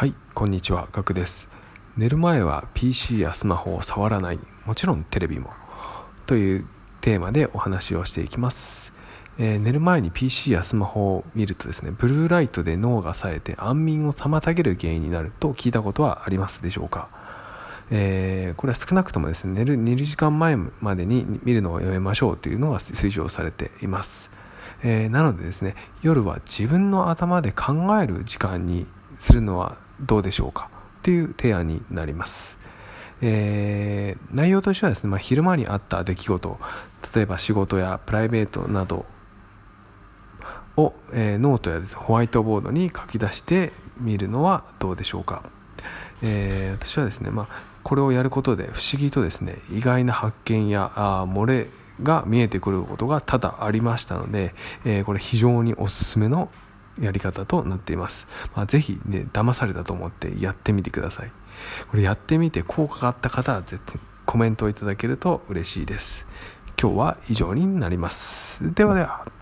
はいこんにちはガクです。寝る前は PC やスマホを触らない。もちろんテレビも。というテーマでお話をしていきます、えー、寝る前に PC やスマホを見るとですねブルーライトで脳が冴えて安眠を妨げる原因になると聞いたことはありますでしょうか。えー、これは少なくともですね寝る寝る時間前までに見るのをやめましょうというのが推奨されています、えー、なのでですね夜は自分の頭で考える時間にするのはどうでしょうか？という提案になります。えー、内容としてはですね、まあ、昼間にあった出来事例えば仕事やプライベートなどを、えー、ノートやホワイトボードに書き出してみるのはどうでしょうか、えー、私はですね、まあ、これをやることで不思議とですね意外な発見やあ漏れが見えてくることが多々ありましたので、えー、これ非常におすすめのやり方となっています。まあ、ぜひね、騙されたと思ってやってみてください。これやってみて効果があった方は絶対コメントをいただけると嬉しいです。今日は以上になります。ではでは。